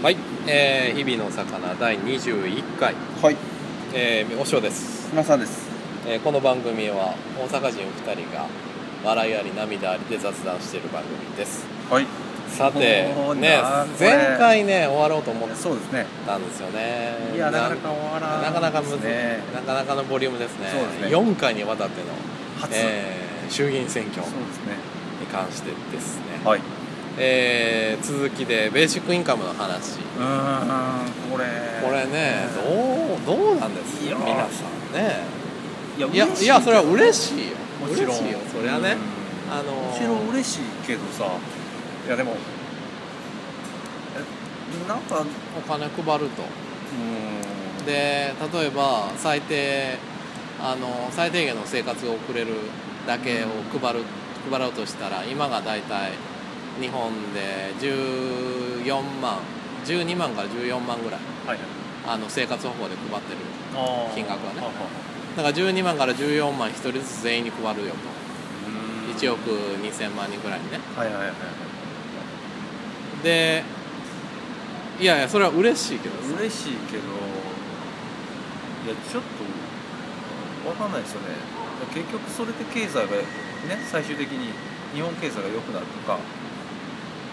はい、えー、日々の魚第21回、はい。えー、おしょうです、皆さんです。えーこの番組は大阪人2人が笑いあり涙ありで雑談している番組です。はい。さてね前回ね終わろうと思っそうですね。たんですよねいやなかなか終わらんなかなかむずですねなかなかのボリュームですね。そね。4回にわたっての、初、えー衆議院選挙に関してですね、はいえー続きでベーシックインカムの話。うーんこれ。これねどうどうなんですいや皆さんね。いやいやいやそれは嬉しいよ。もちろん。それはね。うん。あのもちろん嬉しいけどさ。いやでもえなんかうお金配ると。ーん。で例えば最低あの最低限の生活を送れるだけを配る配ろうとしたら今が大体日本で14万12万から14万ぐらい。はいあの生活保護で配ってる金額はね。だから12万から14万1人ずつ全員に配るよと。うーん。1億2000万人ぐらいにね。はいはいはいはい。でいやいやそれは嬉しいけどさ。嬉しいけどいやちょっとわかんないですよね。結局それで経済がね最終的に日本経済が良くなるとか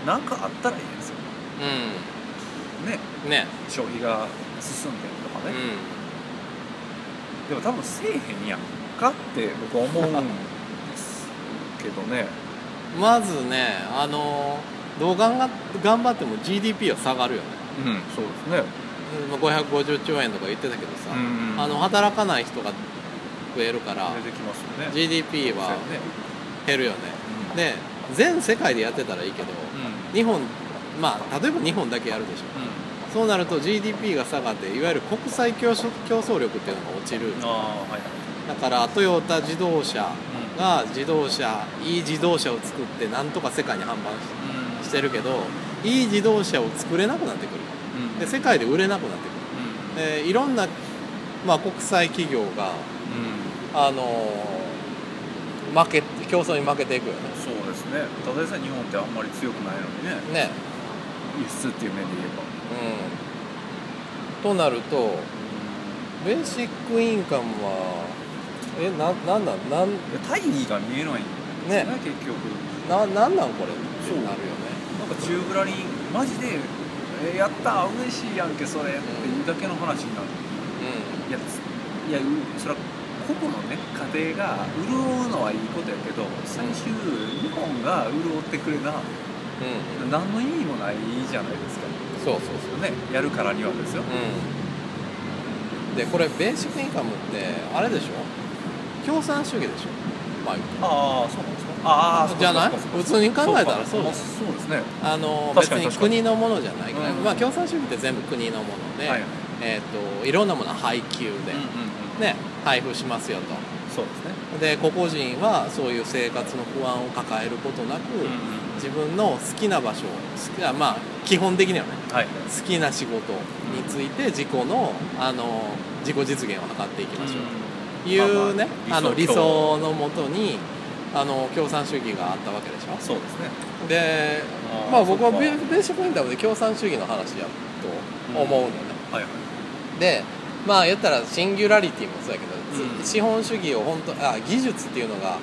何かあったらいいですよ。ねうん。ね。消費が進んでとかうね、ん。でも多分せえへんやんかって僕は思うんですけどね。まずねあのどう頑張頑張っても GDP は下がるよね。うんそうですね。うん550兆円とか言ってたけどさ、うんあの働かない人が増えるからね。GDP は減るよね。うん。で全世界でやってたらいいけどうん日本まあ例えば日本だけやるでしょ。そうなると GDP が下がっていわゆる国際競争競争力っていうのが落ちる。はいだからトヨタ自動車が自動車いい自動車を作ってなんとか世界に販売ししてるけどいい自動車を作れなくなってくる。うん。で世界で売れなくなってくる。でいろんな、まあ、国際企業が、あのー負け競争に負けていくよねですねただでさえ日本ってあんまり強くないのにね。ね。輸出っていう面で言えばうん。となるとベーシックインカムはえななんなん？なん？大義が見えないんですよね。結局。ななんなんこれってそうなるよね。なんか中ぶらにマジで「えやった嬉しいやんけそれ」っていうだけの話になる。ういやついやうそれは個々のね家庭が潤うのはいいことやけど最終日本が潤ってくれなんうん。何の意味もないじゃないですか。そうそうそう。ねやるからにはですよ。うん。でこれベーシックインカムってあれでしょ？共産主義でしょ？まあああそうなんですか。ああじゃない？普通に考えたら。そうそうですそうですね。あの別に国のものじゃないから、うん。まあ共産主義って全部国のもので、はいえー、といろんなものは配給で、うんうんうんね、配布しますよと。そうですね。で個々人はそういう生活の不安を抱えることなく、自分の好きな場所好きなまあ基本的にはねはい。好きな仕事について自己のあの自己実現を図っていきましょう。というね、あの理想のもとにあの共産主義があったわけでしょ？そうですね。であーまあ僕はベーシックインタムで共産主義の話やと思うのね、はいはい。でまあ言ったらシンギュラリティもそうやけど、うん。資本主義を本当あ技術っていうのが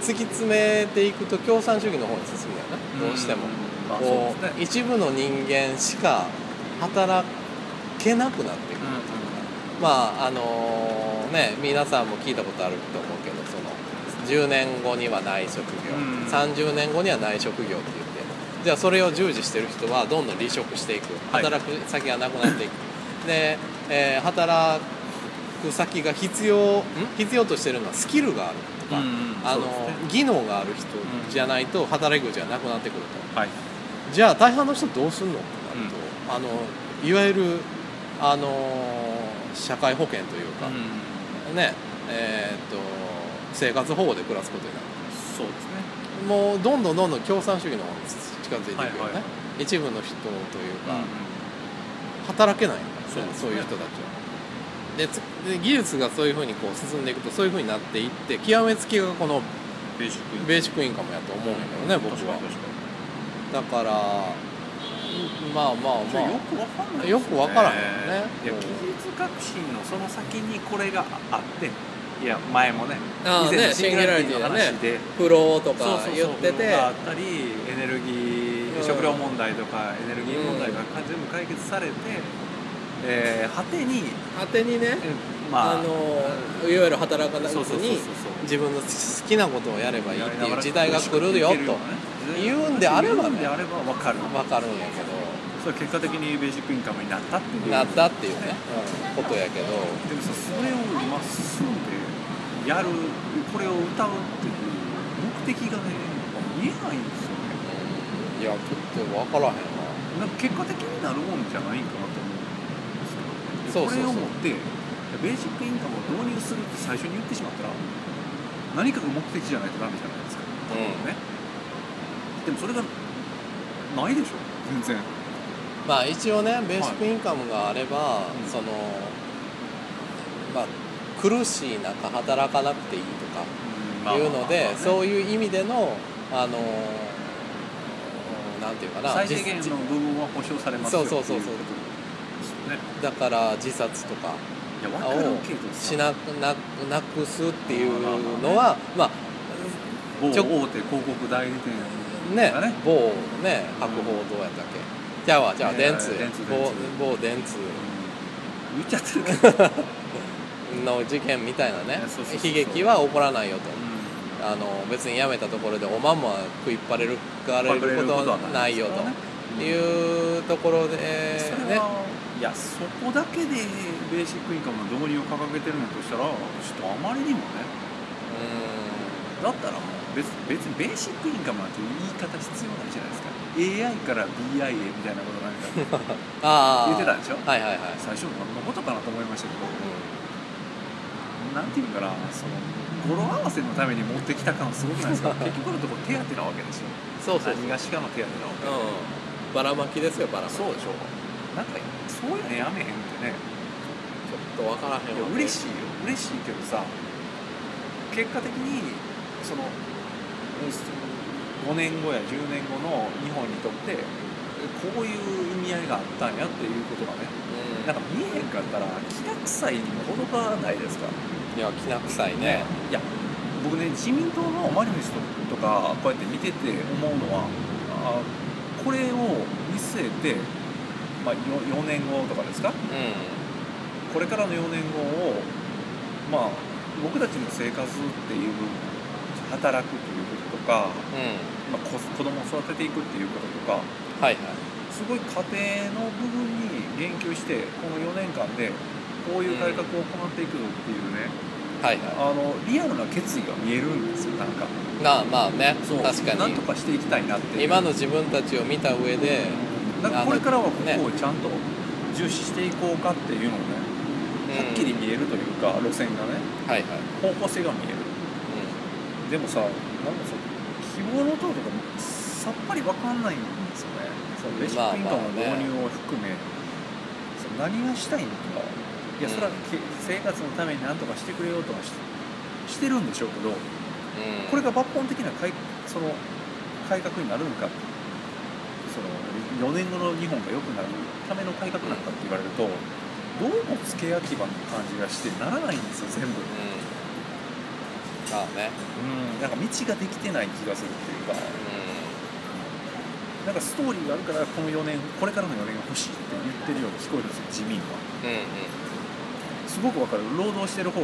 突き詰めていくと共産主義の方に進むよねどうしても、まあね。う一部の人間しか働けなくなっていく、まああのね皆さんも聞いたことあると思うけどその10年後には内職業、うん。30年後には内職業って言って。じゃあそれを従事してる人はどんどん離職していく。はい。働く先がなくなっていく、で、えー働く先が必要ん？必要としてるのはスキルがあるとか、うんうん。あのね。技能がある人じゃないと働き口がなくなってくると。はい。じゃあ大半の人どうすんのってなると、あのいわゆるあの社会保険というか、ねえーっと生活保護で暮らすことになる。そうですね。もうどんどんどんどん共産主義の方に近づいていくよね、はいはい。一部の人というか、働けないそうそういう人たちは。で技術がそういうふうにこう進んでいくとそういうふうになっていって極めつきがこのベーシックベーシックインカムやと思うんだけどね僕は。だからまあまあまそれよくわかんないあよくわからへんよね。いや技術革新のその先にこれがあっていや前もねああ以前のねシンギュラリティのでね話で。フローとかそうそうそう言ってて。があったりエネルギー、うん。食料問題とかエネルギー問題が全部解決されて、えー果てに、果てにねえまあ、あのいわゆる働かなずそうそうそうそうに自分の好きなことをやればいいっていう時代が来るよと言うんであればね言うんであれば分かる。分かるんやけど。それ結果的にベーシックインカムになったっていう。なったっていうね、うん。ことやけど。でもさそれを今進んでやるこれを歌うっていう目的がね見えないんですよね。いやちょっと分からへんわなんか結果的になるもんじゃないんかなとこれをもってベーシックインカムを導入するって最初に言ってしまったら何かが目的じゃないとダメじゃないですか、うん。ね。でもそれがないでしょ。全然。まあ一応ねベーシックインカムがあれば、うん。そのまあ苦しい中働かなくていいとかいうので、そういういう意味でのあのなんていうかな最低限実の部分は保証されますよそうそうそうそうねだから自殺とかいや分かるけどさ。しなななくすっていうのはまあ某大手広告代理店ねがね。某ね博報どうやったっけ？じゃあわじゃあ電通。某電通。某電通。言っちゃってるけど、の事件みたいなね。悲劇は起こらないよと。うあの別に辞めたところでおまんま食いっぱれるかれることはないよと。い。うところでね。はいやそこだけでベーシックインカムの導入を掲げてるんだとしたらちょっとあまりにもね。うだったらもう別別にベーシックインカムなんて言い方必要ないじゃないですか。AI から BI へみたいなことなんか。言ってたでしょ？はいはいはい、最初何のことかなと思いましたけど。なんていうのかなその語呂合わせのために持ってきた感すごくないですか？結局のところ手当なわけですよ。そうそう。何がしかの手当なわけ。うん。ばらまきですよばらまき。そうでしょなんかそういうのやめへんってね。ちょっとわからへんわ嬉しいよ。嬉しいけどさ結果的にその5年後や10年後の日本にとってこういう意味合いがあったんやっていうことがねうん。なんか見えへんかったらきな臭いにも程がないですか。いやきな臭いね。いや僕ね自民党のマニフェストとかこうやって見てて思うのはあこれを見据えて、まあ、4, 4年後とかですか？うこれからの4年後をまあ僕たちの生活っていう働くということとか、んうん。まあ、子子供を育てていくっていうこととかはいはい。すごい家庭の部分に言及してこの4年間でこういう改革を行っていくぞっていうね、はいはあのリアルな決意が見えるんですよなんか。いなあまあね。確かに。なんとかしていきたいなっていう。今の自分たちを見た上でなんかこれからはここね。をちゃんと重視していこうかっていうのをねはっきり見えるというか路線がねはいはい、方向性が見える。でもさなんかそう希望の党とかもさっぱりわかんないんですよね。そのベーシックインカムの導入を含め、その何がしたいのか。いやそれはけ生活のために何とかしてくれようとはししてるんでしょうけどうん。うん、これが抜本的な改その改革になるのかその4年後の日本が良くなるための改革なのかって言われるとどうも付け焼き場の感じがしてならないんですよ全部。うん。まあね。うん、なんか道ができてない気がするっていうか、うなんかストーリーがあるからこの4年、これからの4年が欲しいって言ってるように聞こえるんですよ、自民は。んうん。すごくわかる、労働してる方、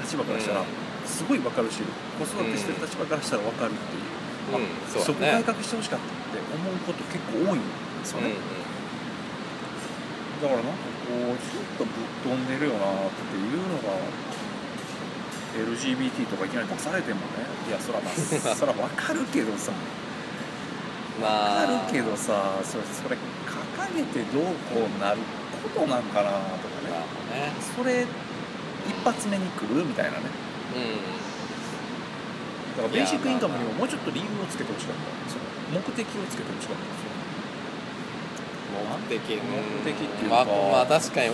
立場からしたら、うん。すごいわかるし、子育てしてる立場からしたらわかるっていう、うん。うんそこ改革してほしかったって思うこと結構多いんですよね。だからなんかこう、ちょっとぶっ飛んでるよなっていうのが、LGBT とかいきなり出されてもね、いや、そらまあ、そらわかるけどさ。まあ。あるけどさそれそれ掲げてどうこうなることなんかなとかまねあね。それ一発目に来るみたいなね。うだからベーシックインカムにももうちょっと理由をつけてほしかったその目的をつけてほしかったんですよん目的目的っていうか。まあまあ確かに。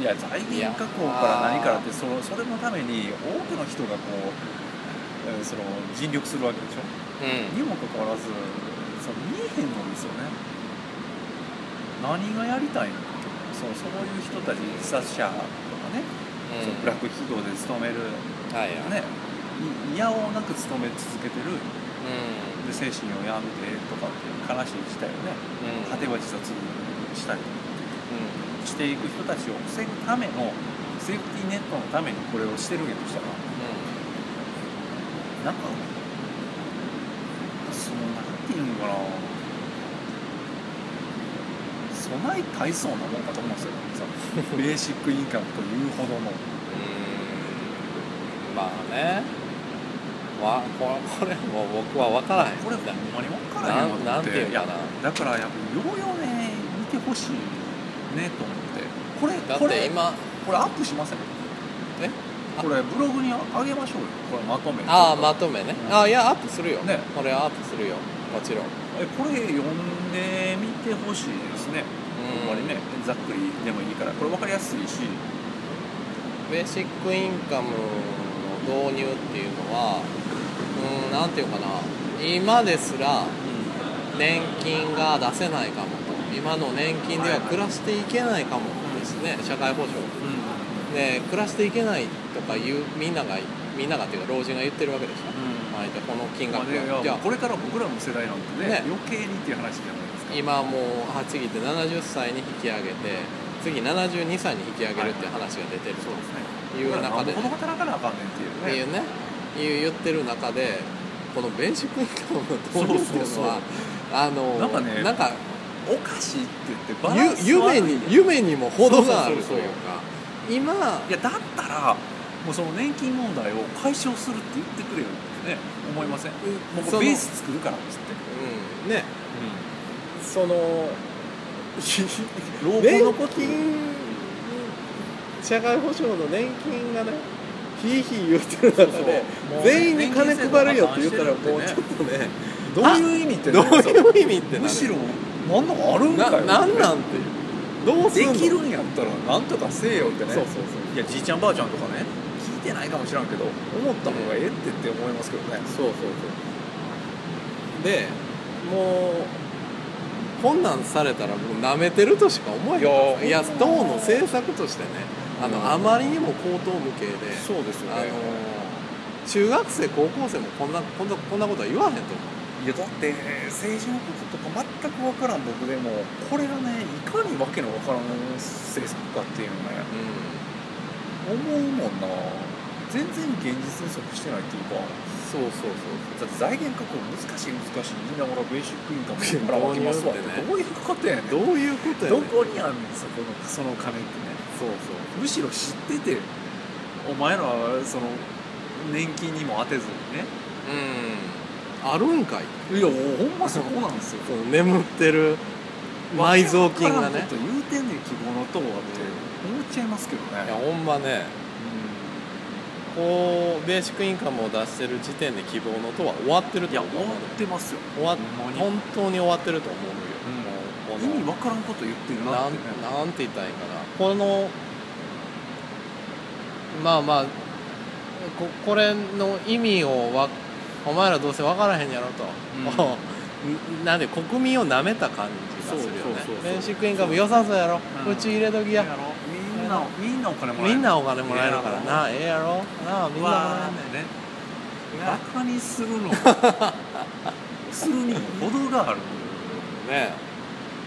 いや財源確保から何からってそのそれのために多くの人がこうえーその尽力するわけでしょ？うん。にもかかわらずその見えへんのですよね。何がやりたいのそうそういう人たち自殺者とかね、うん。そのブラック企業で勤める。はいはい、ね。い嫌をなく勤め続けてる。うで精神を病んでとかっていう悲しい事態をねんうん。果ては自殺したりうん。していく人たちを防ぐためのセーフティーネットのためにこれをしてるんやとしたら。なんかそのなんていうのかな。備え大層なもんかと思うんですよ。さ ベーシックインカムというほどの。うん。まあねわこれ これもう僕は分からへん。これほんまに分からへんわなんて。いうかな。やだからやっぱようようね見てほしいねと思って。これだって今これアップしません？え？これブログにあげましょうよ。これまとめ。ああまとめね。うん。あいやアップするよ、ね。これはアップするよ。もちろん。えこれ読んでみてほしいですね。ほんまにね。ざっくりでもいいから。これ分かりやすいし。ベーシックインカムの導入っていうのはうんなんていうかな。今ですら年金が出せないかもと。今の年金では暮らしていけないかもですね。社会保障。で暮らしていけないとかいうみんながみんながっていうか老人が言ってるわけでしょ、相手この金額が。じゃあこれから僕らの世代なんてねね。余計にっていう話じゃないですか。今もうあ次って70歳に引き上げて次72歳に引き上げるっていう話が出てるそうですねいう中で子供働かなあかんねんっていうね。いうね。言ってる中でこのベーシックインカムの導入っていうのはあのなんかねなんかおかしいって言ってバランス夢に夢にも程があるというか。今いやだったらもうその年金問題を解消するって言ってくれよってね思いません？もうベース作るからっつって、うん。ね。その 老後年の金社会保障の年金がねひいひい言ってる中で全員に金配るよって言ったらもう年ちょっとねどういう意味ってどうねいう意味ってむしろなんなんあるんかよ？ななんなんて。どうすんの？できるんやったらなんとかせえよってね。そうそうそう。いやじいちゃんばあちゃんとかね聞いてないかもしらんけど思った方がええってって思いますけどね。そうそうそう。でもうこんなんされたらもう舐めてるとしか思えへんいやいや党の政策としてねあの、うんあまりにも高等無形でそうですよあの中学生高校生もこんなこんなこんなことは言わへんと思う。いやだって政治のこととか全く分からん僕でもこれがねいかにわけのわからん政策かっていうのね思うもんな。全然現実に即してないっていうか。そうそうそうだって財源確保難しい難しい言いながらベーシックインカムから分けますわ。ってどういうことやねん。どういうことやねん。どこにあんねんそこのその金ってねそうそう。むしろ知っててお前らはその年金にも当てずにね。うん。あるんかい。いやほんまそこなんですよ。その眠ってる埋蔵金がね。と言うてんねん希望の塔はって。思っちゃいますけどね。いやほんまね。こうベーシックインカムを出してる時点で希望のとは終わってるいや終と思うわってますよ。終わ本当に終わってると思うよ、もうこの意味わからんこと言ってるなってね。なんて言ったらいいかなこのまあまあここれの意味をわお前らどうせ分からへんやろと、ん。なんで国民をなめた感じがするよね。そうそうそうそう。ベーシックインカム良さそうやろ、ううんち入れときや。ろ。みんなみんなお金もらえる。みんなお金もらえるからな。ええやろ。なあみんな。もらえんね。バカにするの。するに程がある。ね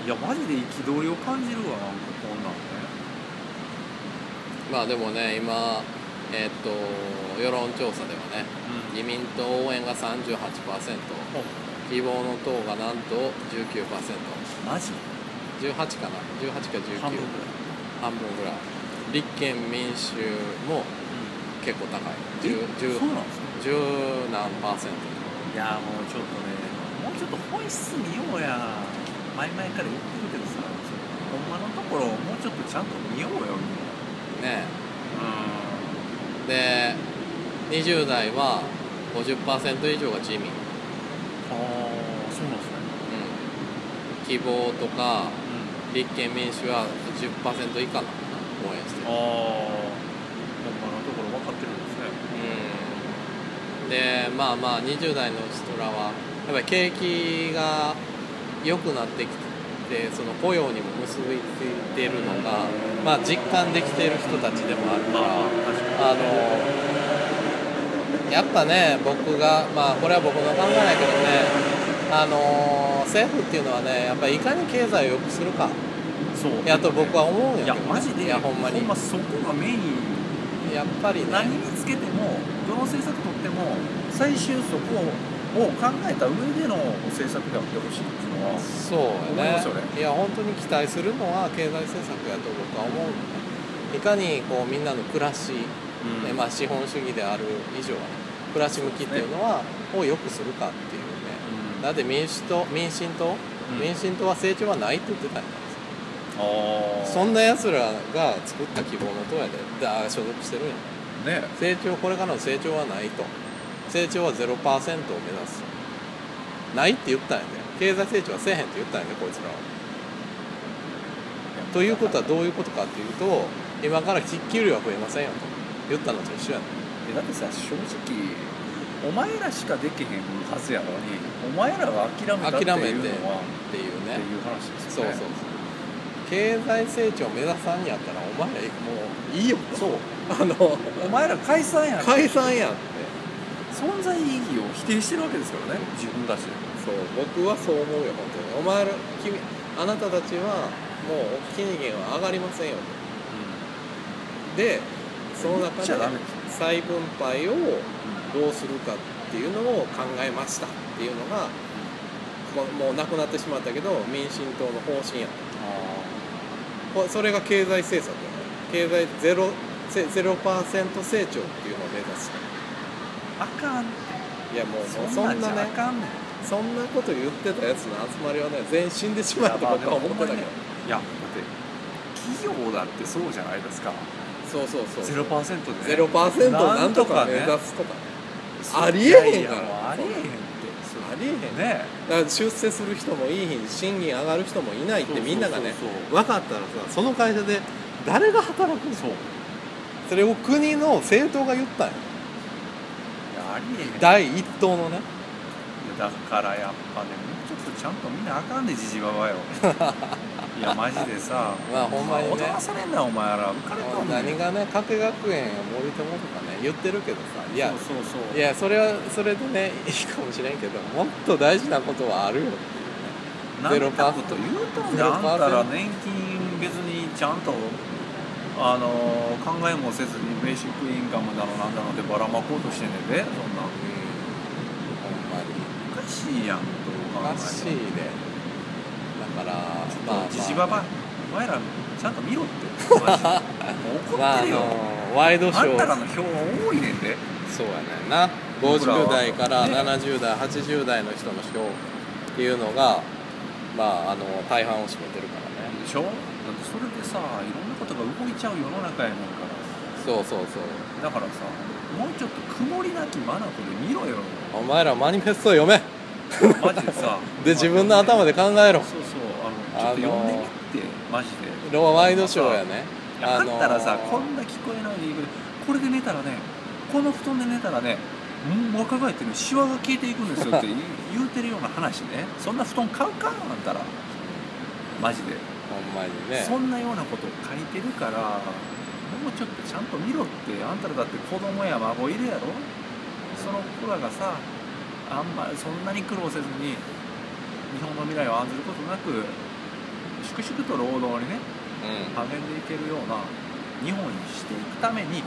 いやマジで憤りを感じるわなんかこんなん。ねまあでもね今えっと世論調査ではね自民党応援が38%希望の党がなんと 19%18 マジ？かな？18か19半分ぐらい。半分ぐらい。立憲民主も結構高い。10えそうなんですか？10何パーセント。いやもうちょっとねもうちょっと本質見ようや。前々から言ってるけどさほんまのところもうちょっとちゃんと見ようよみんなね。うで20代は50%以上が自民、うん、んああそうなんですね。希望とかう立憲民主は10%以下なのかな応援してる。んああほんまのところ分かってるんですね。うん。でまあまあ20代の人らはやっぱり景気が良くなってきでその雇用にも結びついているのが、まあ、実感できている人たちでもあるからあのやっぱね僕がまあこれは僕の考えだけどねあの政府っていうのはねやっぱりいかに経済を良くするか。そう。やと僕は思うんいやけどね。やマジでいやほんまに。ほんまそこがメイン。やっぱりね。何につけてもどの政策とっても最終そこを考えた上での政策であってほしいっていうのはそうやねね。いや本当に期待するのは経済政策やと僕は思う。のねいかにこうみんなの暮らし、うん。ねまあ、資本主義である以上はね暮らし向きっていうのは、を良くするかっていうね。うん。だって民主党民進党、うん。民進党は成長はないって言ってたんやああそんな奴らが作った希望の党やで。であ所属してるんや。ね。成長これからの成長はないと成長は0%を目指す。ないって言ったんやで経済成長はせえへんって言ったんやでこいつらは。ということはどういうことかっていうと今から給料は増えませんよと。言ったのと一緒やね。えだってさ正直お前らしかできへんはずやのにお前らが諦めたって諦めていうのはっていうね。っていう話ですそうよねそうそう。経済成長目指さんやったらお前らもういいよと。そう。あのお前ら解散やん。解散やん存在意義を否定してるわけですからね。自分たちで。そう僕はそう思うよ本当に。お前ら君あなたたちはもう金利は上がりませんよと。でその中で再分配をどうするかっていうのを考えましたっていうのがこもうなくなってしまったけど民進党の方針や。これそれが経済政策や。ね経済ゼロゼゼロパーセント成長っていうのを目指すあかんいやもうそんなねあかんねん。そんなこと言ってたやつの集まりはね全員死んでしまうと僕は思ってたけど。いやだって企業だってそうじゃないですか。そうそうそうゼロパーセントで、ね、ゼロパーセントをなんとか目指ねすと。かねありえへんから。ありえへんって。ありえへん。ね。ねだから出世する人もいいし賃金上がる人もいないってみんながね分かったらさその会社で誰が働くの？そそれを国の政党が言ったんよやありえへん。第一党のね。だからやっぱねもうちょっとちゃんとみんなあかんでじじばばよ。いやマジでさまあほんまにね。踊らされんなお前ら。浮かれとんねん。何がね加計学園森友とかね言ってるけどさいやそうそうそう。いやそれはそれでねいいかもしれんけどもっと大事なことはあるよっていうね。ゼロパーなんてこと言うとんねあんたら年金別にちゃんとあの考えもせずにベーシックインカムだのなんだのでばらまこうとしてんねんで。そんなんほんまにおかしいやんどうおかしいでだからまあ、まあ、じじばばお前らちゃんと見ろって。マジで。もう怒まああってるよ、のワイドショあんたらーの票は多いねんで。そうやねんな。僕らは50代からね70代80代の人の票っていうのがまああの大半を占めてるからね。でしょ？だってそれでさいろんなことが動いちゃう世の中やねんから。そうそうそう。だからさもうちょっと曇りなき眼で見ろよ。お前らマニフェスト読め。マジでさ。で自分の頭で考えろ。そうそう。あのちょっと読んでみて、マジで。ロワイドショーやね。あったらさ、ーこんな聞こえないでいいけどこれで寝たらねこの布団で寝たらねうん若返ってねシワが消えていくんですよって言う言うてるような話ね。そんな布団買うかあんたら。マジで、ほんまにね。そんなようなことを書いてるからもうちょっとちゃんと見ろってあんたらだって子供や孫いるやろ。その子らがさあんまりそんなに苦労せずに日本の未来を案ずることなく粛々と労働にねうん。励んでいけるような日本にしていくために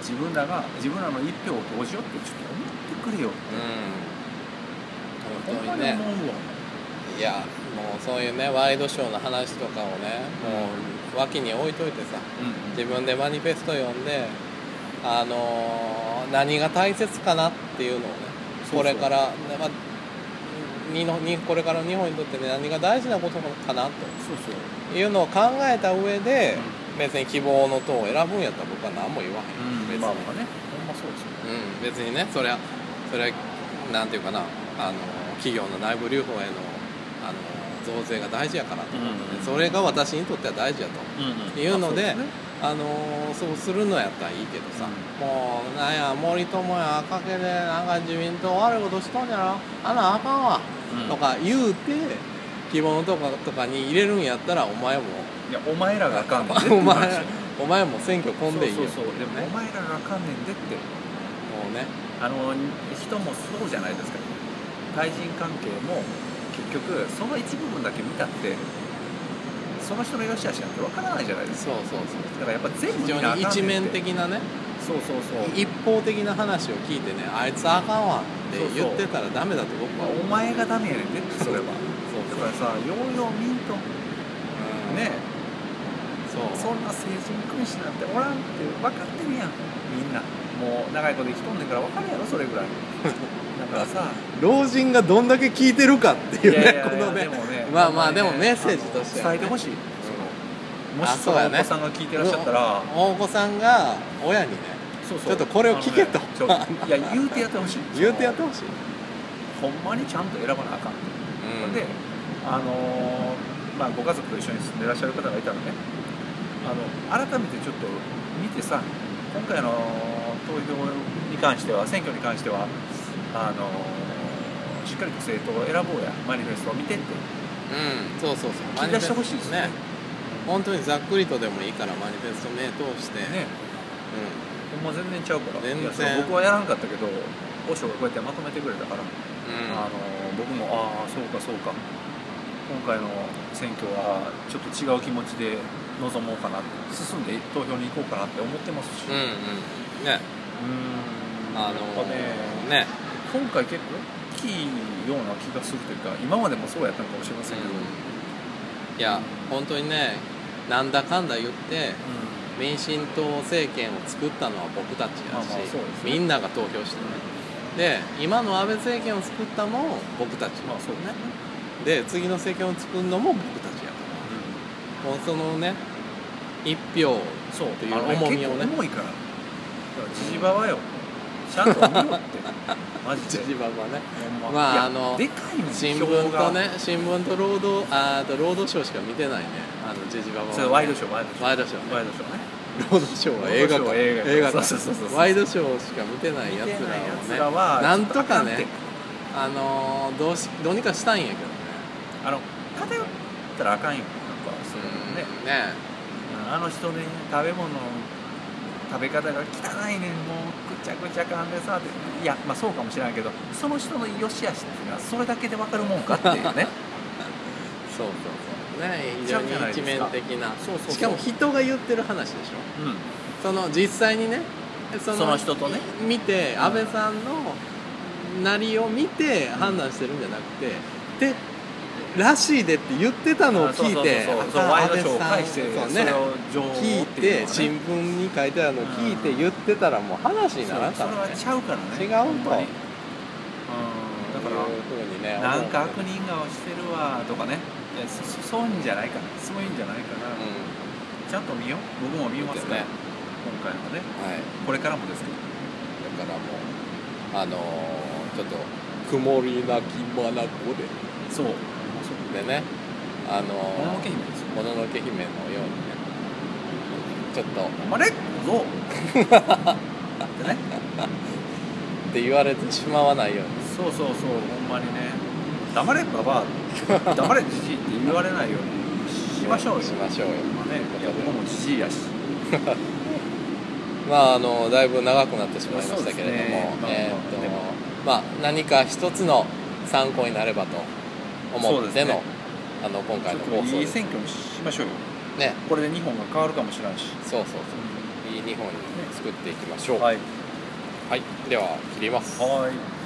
自分らが自分らの一票を投じようってちょっと思ってくれよって、うん。本当に思うわいやもうそういうねワイドショーの話とかをねもう脇に置いといてさ自分でマニフェスト読んであのー何が大切かなっていうのをねそうそう。これから、ねまあにのにこれからの日本にとってね何が大事なことかなそうそう。というのを考えた上で、別に希望の党を選ぶんやったら僕は何も言わへん、別に、まあまあね。ほんまそうですよ。うん、別にねそれはそれはなんていうかなあの企業の内部留保へのあの増税が大事やからと思ってね、うん。それが私にとっては大事やと。いうのであのそうするのやったらいいけどさ、もうなんや森友や赤毛でなんか自民党悪いことしとんやろ。あんなんあかんわ、とか言うて希望のとことかに入れるんやったらお前も。いやお前らがあかんねんで お前お前も選挙込んでいいよ。そうそうそう。でも、ね。お前らがあかんねんでって。もうね。あの人もそうじゃないですか。対人関係も結局その一部分だけ見たってその人の良し悪しなんてわからないじゃないですか。そうそうそう。だからやっぱ全部非常に一面的なねそうそうそう。一方的な話を聞いてねあいつあかんわって言ってたらダメだと僕はお前がダメやねんでってそれは。そうだからさようよう見んとうん。ねそう。そんな成人君子なんておらんって分かってるやんみんな。もう長いこと生きとんねんから分かるやろそれぐらい。だ からさ老人がどんだけ聞いてるかっていうねこのねまあまあでもメッセージとして伝えてほしい。もしあそうお子さんが聞いてらっしゃったら。大子さんが親にねちょっとこれを聞けと。いや言うてやってほしい。言うてやってほしい、ほんまにちゃんと選ばなあかんうん。であのーまあ、ご家族と一緒に住んでらっしゃる方がいたらねあの改めてちょっと見てさ今回の投票に関しては選挙に関してはあのーしっかりと政党を選ぼうやマニフェストを見てって。うんそうそうそう。聞き出してほしいですね。本当にざっくりとでもいいからマニフェスト名通して、ね。ほんま全然ちゃうから。全然。僕はやらんかったけど和尚がこうやってまとめてくれたから、うん。うんあのー僕もああそうかそうか。今回の選挙はちょっと違う気持ちで臨もうかな進んで投票に行こうかなって思ってますし。うんうん。ね。うーん。あのやっぱね。ね今回結構大きいような気がするというか今までもそうやったのかもしれませんけど、いや本当にねなんだかんだ言って民進党政権を作ったのは僕たちやし、まあね。みんなが投票してね。で今の安倍政権を作ったのも僕たちまあそうね、で次の政権を作るのも僕たちやからもうそのね一票そうっていう重みをね。結構重いから。だからジジババよちゃんと見ろって。マジで。ね。ま。ああのでかいもん新聞とね新聞と労働あーと労働省しか見てないね。あのジジババはねそれワイドショーワイドショー。ワイドショーね。ワイドショーね。ロードショーは映画映画か映画かそうそうそうそうワイドショーしか見てないやつらをねらはなんとかねあのーどうしどうにかしたいんやけどね。あの偏ったらあかんよ。やっぱそうんね。あの人ね食べ物食べ方が汚いねんもう。ぐちゃぐちゃかんでさっていやまあそうかもしれないけどその人の良し悪しっていうのはそれだけで分かるもんかっていうね。そうそうそう。ね非常に一面的な。そうそうそう。しかも人が言ってる話でしょ。うん。その実際にねそその人とね。見てうん。安倍さんのなりを見て判断してるんじゃなくてでらしいでって言ってたのを聞いてワイドショーを安倍さん介して聞いって新聞に書いてあるのを聞いて言ってたらもう話にならんからね。それはちゃうからね。違うとだからいうなんか悪人顔してるわとかね。そういうんじゃないかなそういうんじゃないかな、うちゃんと見よう。僕も見ますから、ね。今回もね。んはい。これからもですけど。だからもうあのーちょっと曇りなき眼で。そうでねあのもののけ姫ですよ。もののけ姫のようにねちょっと。あれそうってねって言われてしまわないように。そうそうそうほんまにね。黙れババア。黙れじじいって言われないように。しましょうよ。しましょうよ。まあねいや僕もじじいやし。まああのだいぶ長くなってしまいましたけれども、ねまあえーっとまあ何か一つの参考になればと思っての、ね。あの今回の放送です。選挙にしましょうよ。ね。これで日本が変わるかもしれないし。そうそうそう。いい日本に作っていきましょう。はい。はい、では切ります。はい